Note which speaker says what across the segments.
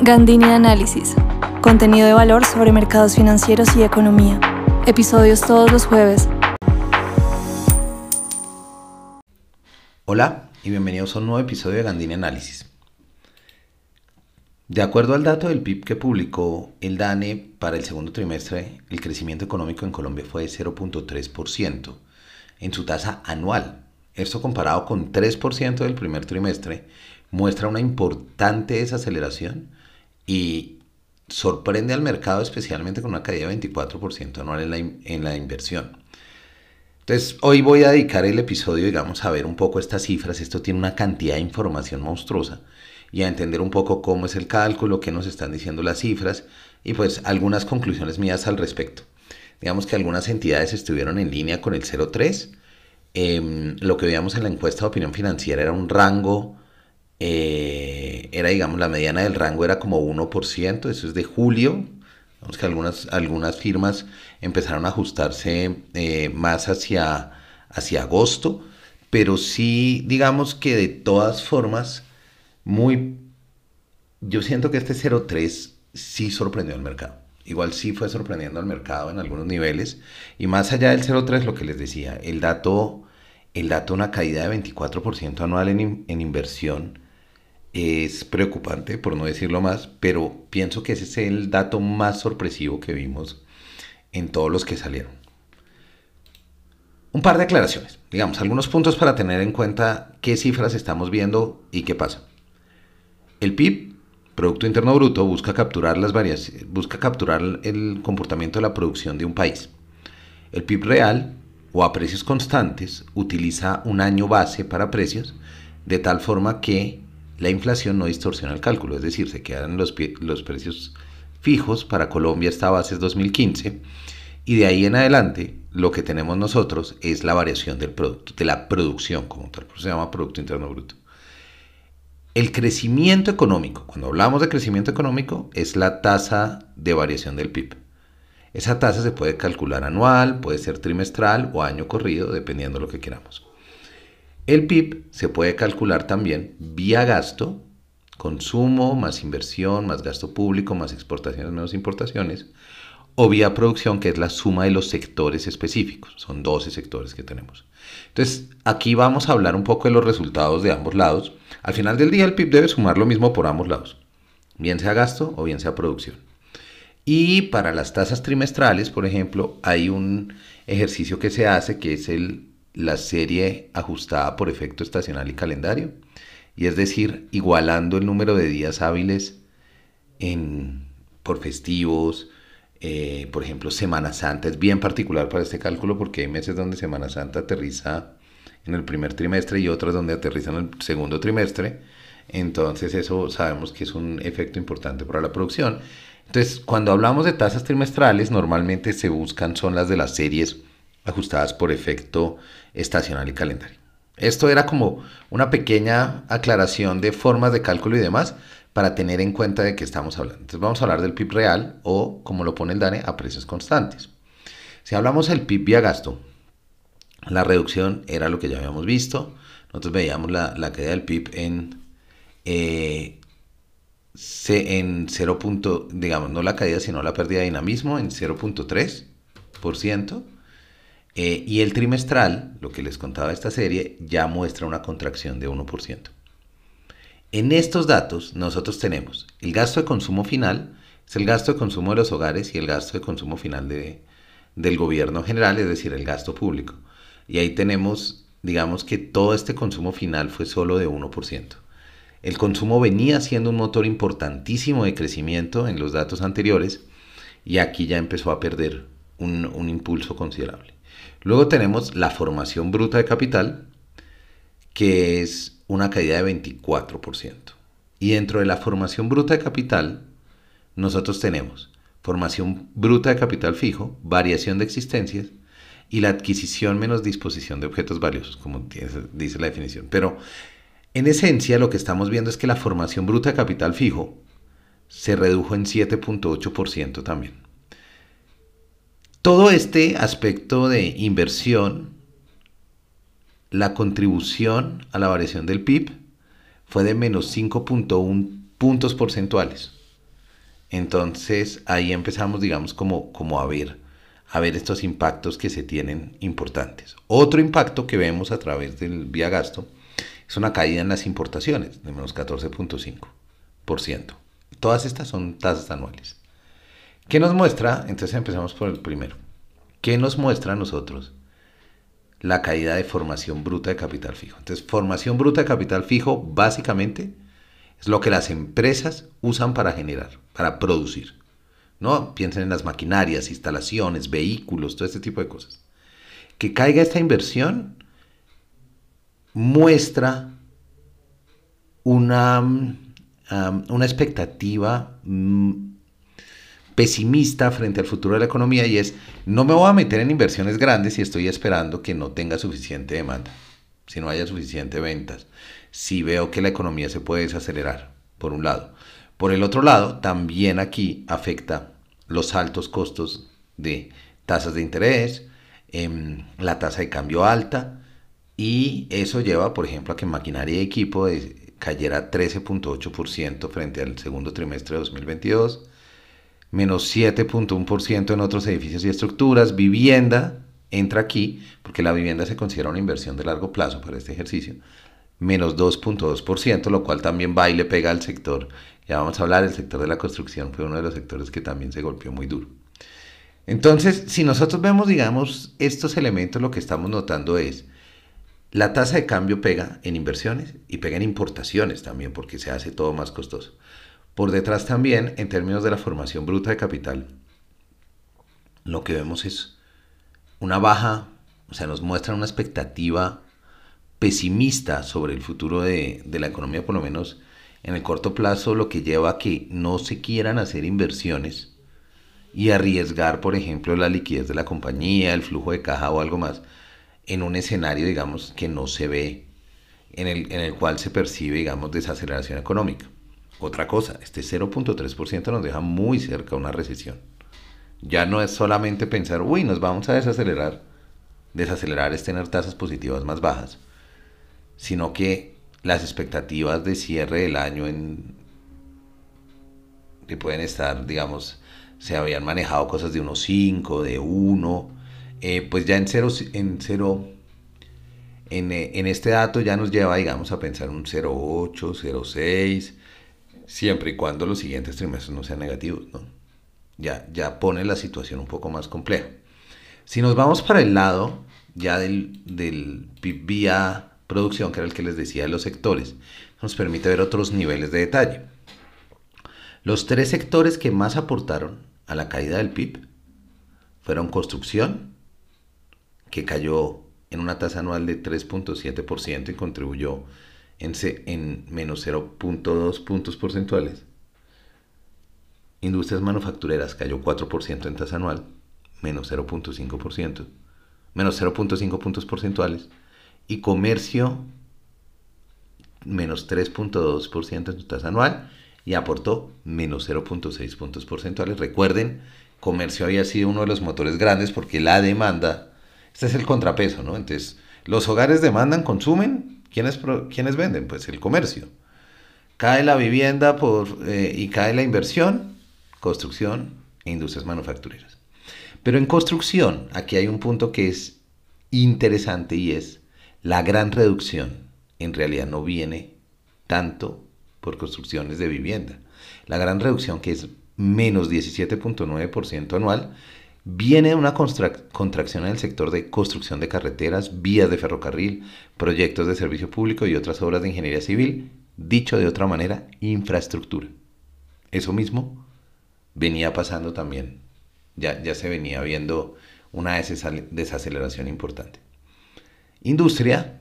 Speaker 1: Gandini Análisis. Contenido de valor sobre mercados financieros y economía. Episodios todos los jueves.
Speaker 2: Hola y bienvenidos a un nuevo episodio de Gandini Análisis. De acuerdo al dato del PIB que publicó el DANE para el segundo trimestre, el crecimiento económico en Colombia fue de 0.3% en su tasa anual. Esto comparado con 3% del primer trimestre muestra una importante desaceleración y sorprende al mercado especialmente con una caída de 24% anual en la, en la inversión. Entonces, hoy voy a dedicar el episodio, digamos, a ver un poco estas cifras. Esto tiene una cantidad de información monstruosa y a entender un poco cómo es el cálculo, qué nos están diciendo las cifras y pues algunas conclusiones mías al respecto. Digamos que algunas entidades estuvieron en línea con el 0,3. Em, lo que veíamos en la encuesta de opinión financiera era un rango eh, era, digamos, la mediana del rango era como 1%, eso es de julio. Vamos que algunas, algunas firmas empezaron a ajustarse eh, más hacia, hacia agosto, pero sí, digamos que de todas formas, muy... Yo siento que este 0.3 sí sorprendió al mercado. Igual sí fue sorprendiendo al mercado en algunos niveles. Y más allá del 0.3, lo que les decía, el dato, el dato una caída de 24% anual en, en inversión es preocupante, por no decirlo más, pero pienso que ese es el dato más sorpresivo que vimos en todos los que salieron. Un par de aclaraciones, digamos, algunos puntos para tener en cuenta qué cifras estamos viendo y qué pasa. El PIB, Producto Interno Bruto, busca capturar, las busca capturar el comportamiento de la producción de un país. El PIB real, o a precios constantes, utiliza un año base para precios, de tal forma que la inflación no distorsiona el cálculo, es decir, se quedan los, precios fijos para Colombia esta base es 2015 y de ahí en adelante lo que tenemos nosotros es la variación del producto, de la producción como tal, se llama Producto Interno Bruto. El crecimiento económico, cuando hablamos de crecimiento económico, es la tasa de variación del PIB. Esa tasa se puede calcular anual, puede ser trimestral o año corrido, dependiendo de lo que queramos. El PIB se puede calcular también vía gasto, consumo más inversión, más gasto público, más exportaciones menos importaciones, o vía producción, que es la suma de los sectores específicos. Son 12 sectores que tenemos. Entonces, aquí vamos a hablar un poco de los resultados de ambos lados. Al final del día, el PIB debe sumar lo mismo por ambos lados, bien sea gasto o bien sea producción. Y para las tasas trimestrales, por ejemplo, hay un ejercicio que se hace que es el la serie ajustada por efecto estacional y calendario, y es decir, igualando el número de días hábiles en, por festivos, eh, por ejemplo, Semana Santa es bien particular para este cálculo porque hay meses donde Semana Santa aterriza en el primer trimestre y otros donde aterriza en el segundo trimestre. Entonces eso sabemos que es un efecto importante para la producción. Entonces, cuando hablamos de tasas trimestrales, normalmente se buscan son las de las series ajustadas por efecto estacional y calendario. Esto era como una pequeña aclaración de formas de cálculo y demás para tener en cuenta de qué estamos hablando. Entonces vamos a hablar del PIB real o, como lo pone el DANE, a precios constantes. Si hablamos del PIB vía gasto, la reducción era lo que ya habíamos visto. Nosotros veíamos la, caída del PIB en, eh, en 0. digamos, no la caída, sino la pérdida de dinamismo en 0.3%. Eh, y el trimestral, lo que les contaba esta serie, ya muestra una contracción de 1%. En estos datos nosotros tenemos el gasto de consumo final, es el gasto de consumo de los hogares y el gasto de consumo final de, del gobierno general, es decir, el gasto público. Y ahí tenemos, digamos que todo este consumo final fue solo de 1%. El consumo venía siendo un motor importantísimo de crecimiento en los datos anteriores y aquí ya empezó a perder un impulso considerable. Luego tenemos la formación bruta de capital, que es una caída de 24%. Y dentro de la formación bruta de capital, nosotros tenemos formación bruta de capital fijo, variación de existencias y la adquisición menos disposición de objetos valiosos, como dice la definición. Pero en esencia lo que estamos viendo es que la formación bruta de capital fijo se redujo en 7.8% también. Todo este aspecto de inversión, la contribución a la variación del PIB fue de menos 5.1 puntos porcentuales. Entonces ahí empezamos, digamos, como, como a ver a ver estos impactos que se tienen importantes. Otro impacto que vemos a través del vía gasto es una caída en las importaciones de menos 14.5%. Todas estas son tasas anuales. ¿Qué nos muestra? Entonces empezamos por el primero. ¿Qué nos muestra a nosotros? La caída de formación bruta de capital fijo. Entonces, formación bruta de capital fijo básicamente es lo que las empresas usan para generar, para producir. ¿no? Piensen en las maquinarias, instalaciones, vehículos, todo este tipo de cosas. Que caiga esta inversión muestra una, una expectativa mm, pesimista frente al futuro de la economía y es, no me voy a meter en inversiones grandes si estoy esperando que no tenga suficiente demanda, si no haya suficiente ventas, si veo que la economía se puede desacelerar, por un lado. Por el otro lado, también aquí afecta los altos costos de tasas de interés, em, la tasa de cambio alta, y eso lleva, por ejemplo, a que maquinaria y equipo cayera 13.8% frente al segundo trimestre de 2022, menos 7.1% en otros edificios y estructuras, vivienda entra aquí, porque la vivienda se considera una inversión de largo plazo para este ejercicio, menos 2.2%, lo cual también va y le pega al sector. Ya vamos a hablar, el sector de la construcción fue uno de los sectores que también se golpeó muy duro. Entonces, si nosotros vemos, digamos, estos elementos, lo que estamos notando es, la tasa de cambio pega en inversiones y pega en importaciones también, porque se hace todo más costoso. Por detrás también, en términos de la formación bruta de capital, lo que vemos es una baja, o sea, nos muestra una expectativa pesimista sobre el futuro de, la economía, por lo menos en el corto plazo, lo que lleva a que no se quieran hacer inversiones y arriesgar, por ejemplo, la liquidez de la compañía, el flujo de caja o algo más, en un escenario, digamos, que no se ve, en el, en el cual se percibe, digamos, desaceleración económica. Otra cosa, este 0.3% nos deja muy cerca una recesión. Ya no es solamente pensar, uy, nos vamos a desacelerar. Desacelerar es tener tasas positivas más bajas sino que las expectativas de cierre del año en, que pueden estar, digamos, se habían manejado cosas de 1.5, de 1, eh, pues ya en 0, en, cero, en, eh, en, este dato ya nos lleva, digamos, a pensar un 0.8, 0.6, siempre y cuando los siguientes trimestres no sean negativos, ¿no? Ya, ya pone la situación un poco más compleja. Si nos vamos para el lado ya del, del vía producción, que era el que les decía de los sectores, nos permite ver otros niveles de detalle. Los tres sectores que más aportaron a la caída del PIB fueron construcción, que cayó en una tasa anual de 3.7% y contribuyó en, en menos 0.2 puntos porcentuales. Industrias manufactureras cayó 4% en tasa anual, menos 0.5%, menos 0.5 puntos porcentuales y comercio menos 3.2% en tasa anual y aportó menos 0.6 puntos porcentuales. Recuerden, comercio había sido uno de los motores grandes porque la demanda, este es el contrapeso, ¿no? Entonces, los hogares demandan, consumen, ¿quiénes, ¿quiénes venden? Pues el comercio. Cae la vivienda por, eh, y cae la inversión, construcción e industrias manufactureras. Pero en construcción, aquí hay un punto que es interesante y es la gran reducción en realidad no viene tanto por construcciones de vivienda. La gran reducción, que es menos 17.9% anual, viene una contracción en el sector de construcción de carreteras, vías de ferrocarril, proyectos de servicio público y otras obras de ingeniería civil, dicho de otra manera, infraestructura. Eso mismo venía pasando también, ya, ya se venía viendo una desaceleración importante. Industria,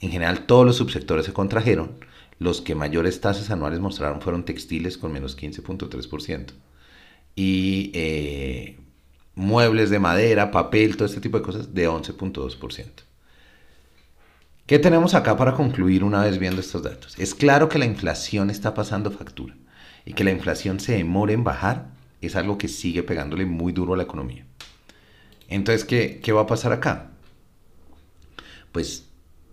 Speaker 2: en general todos los subsectores se contrajeron. Los que mayores tasas anuales mostraron fueron textiles con menos 15.3%. Y eh, muebles de madera, papel, todo este tipo de cosas de 11.2%. ¿Qué tenemos acá para concluir una vez viendo estos datos? Es claro que la inflación está pasando factura y que la inflación se demore en bajar es algo que sigue pegándole muy duro a la economía. Entonces, ¿qué, qué va a pasar acá? Pues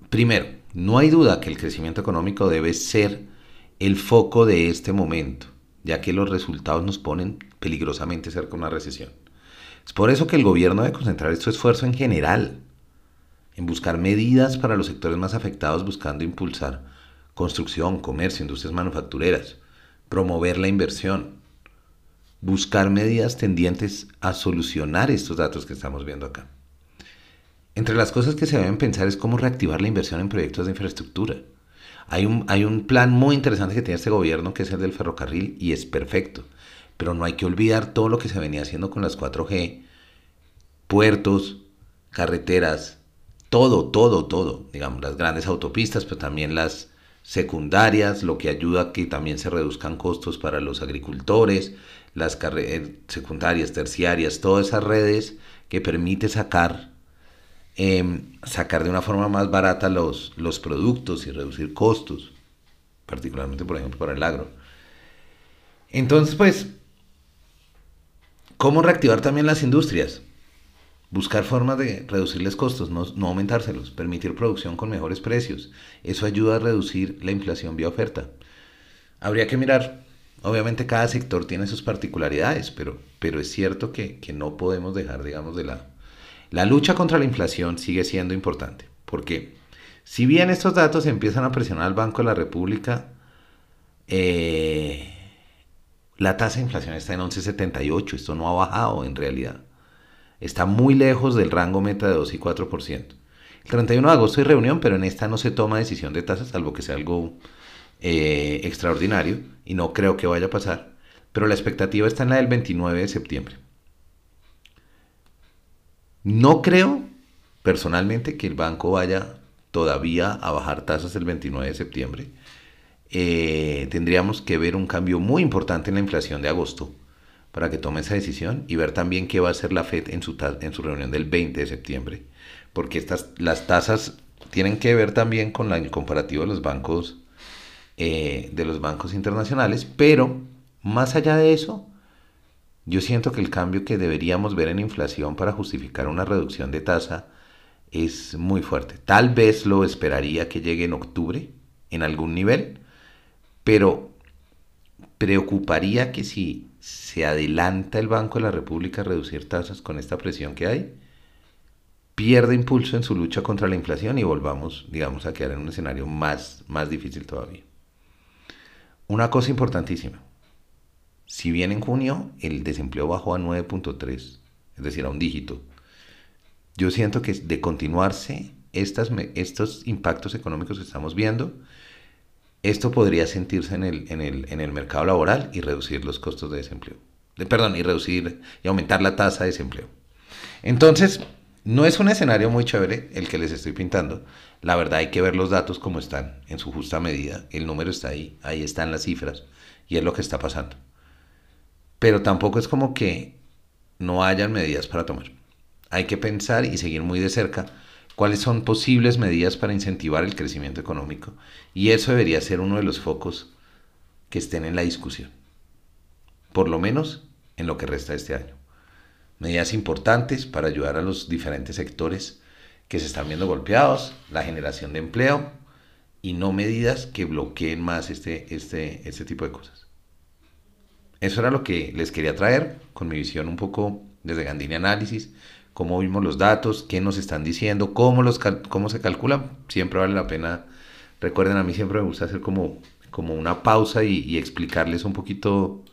Speaker 2: primero, no hay duda que el crecimiento económico debe ser el foco de este momento, ya que los resultados nos ponen peligrosamente cerca de una recesión. Es por eso que el gobierno debe concentrar su esfuerzo en general, en buscar medidas para los sectores más afectados, buscando impulsar construcción, comercio, industrias manufactureras, promover la inversión, buscar medidas tendientes a solucionar estos datos que estamos viendo acá. Entre las cosas que se deben pensar es cómo reactivar la inversión en proyectos de infraestructura. Hay un, hay un plan muy interesante que tiene este gobierno que es el del ferrocarril y es perfecto. Pero no hay que olvidar todo lo que se venía haciendo con las 4G, puertos, carreteras, todo, todo, todo. Digamos, las grandes autopistas, pero también las secundarias, lo que ayuda a que también se reduzcan costos para los agricultores, las eh, secundarias, terciarias, todas esas redes que permite sacar Em, sacar de una forma más barata los, los productos y reducir costos, particularmente, por ejemplo, para el agro. Entonces, pues, ¿cómo reactivar también las industrias? Buscar formas de reducirles costos, no, no, aumentárselos, permitir producción con mejores precios. Eso ayuda a reducir la inflación vía oferta. Habría que mirar, obviamente cada sector tiene sus particularidades, pero, pero es cierto que, que no podemos dejar, digamos, de lado la lucha contra la inflación sigue siendo importante, porque si bien estos datos empiezan a presionar al Banco de la República, eh, la tasa de inflación está en 11,78, esto no ha bajado en realidad. Está muy lejos del rango meta de 2 y 4%. El 31 de agosto hay reunión, pero en esta no se toma decisión de tasas, salvo que sea algo eh, extraordinario, y no creo que vaya a pasar. Pero la expectativa está en la del 29 de septiembre. No creo personalmente que el banco vaya todavía a bajar tasas el 29 de septiembre. Eh, tendríamos que ver un cambio muy importante en la inflación de agosto para que tome esa decisión y ver también qué va a hacer la Fed en su, en su reunión del 20 de septiembre, porque estas, las tasas tienen que ver también con la, el comparativo de los bancos eh, de los bancos internacionales, pero más allá de eso, yo siento que el cambio que deberíamos ver en inflación para justificar una reducción de tasa es muy fuerte. Tal vez lo esperaría que llegue en octubre en algún nivel, pero preocuparía que si se adelanta el Banco de la República a reducir tasas con esta presión que hay, pierde impulso en su lucha contra la inflación y volvamos, digamos, a quedar en un escenario más, más difícil todavía. Una cosa importantísima, si bien en junio el desempleo bajó a 9.3, es decir, a un dígito, yo siento que de continuarse estos impactos económicos que estamos viendo, esto podría sentirse en el, en el, en el mercado laboral y reducir los costos de desempleo. De, perdón, y reducir y aumentar la tasa de desempleo. Entonces, no es un escenario muy chévere el que les estoy pintando. La verdad hay que ver los datos como están, en su justa medida. El número está ahí, ahí están las cifras y es lo que está pasando pero tampoco es como que no hayan medidas para tomar. Hay que pensar y seguir muy de cerca cuáles son posibles medidas para incentivar el crecimiento económico y eso debería ser uno de los focos que estén en la discusión, por lo menos en lo que resta de este año. Medidas importantes para ayudar a los diferentes sectores que se están viendo golpeados, la generación de empleo y no medidas que bloqueen más este, este, este tipo de cosas. Eso era lo que les quería traer con mi visión un poco desde Gandini Análisis, cómo vimos los datos, qué nos están diciendo, cómo, los, cómo se calculan. Siempre vale la pena, recuerden, a mí siempre me gusta hacer como, como una pausa y, explicarles un poquito,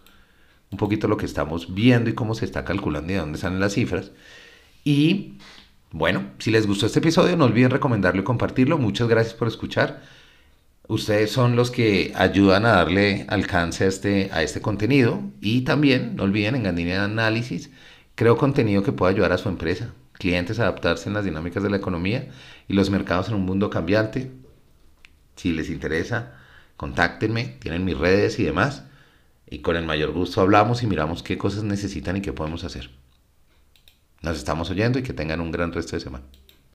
Speaker 2: un poquito lo que estamos viendo y cómo se está calculando y de dónde salen las cifras. Y bueno, si les gustó este episodio, no olviden recomendarlo y compartirlo. Muchas gracias por escuchar. Ustedes son los que ayudan a darle alcance a este, a este contenido y también, no olviden, en Gandini Análisis, creo contenido que pueda ayudar a su empresa, clientes a adaptarse en las dinámicas de la economía y los mercados en un mundo cambiante. Si les interesa, contáctenme, tienen mis redes y demás, y con el mayor gusto hablamos y miramos qué cosas necesitan y qué podemos hacer. Nos estamos oyendo y que tengan un gran resto de semana.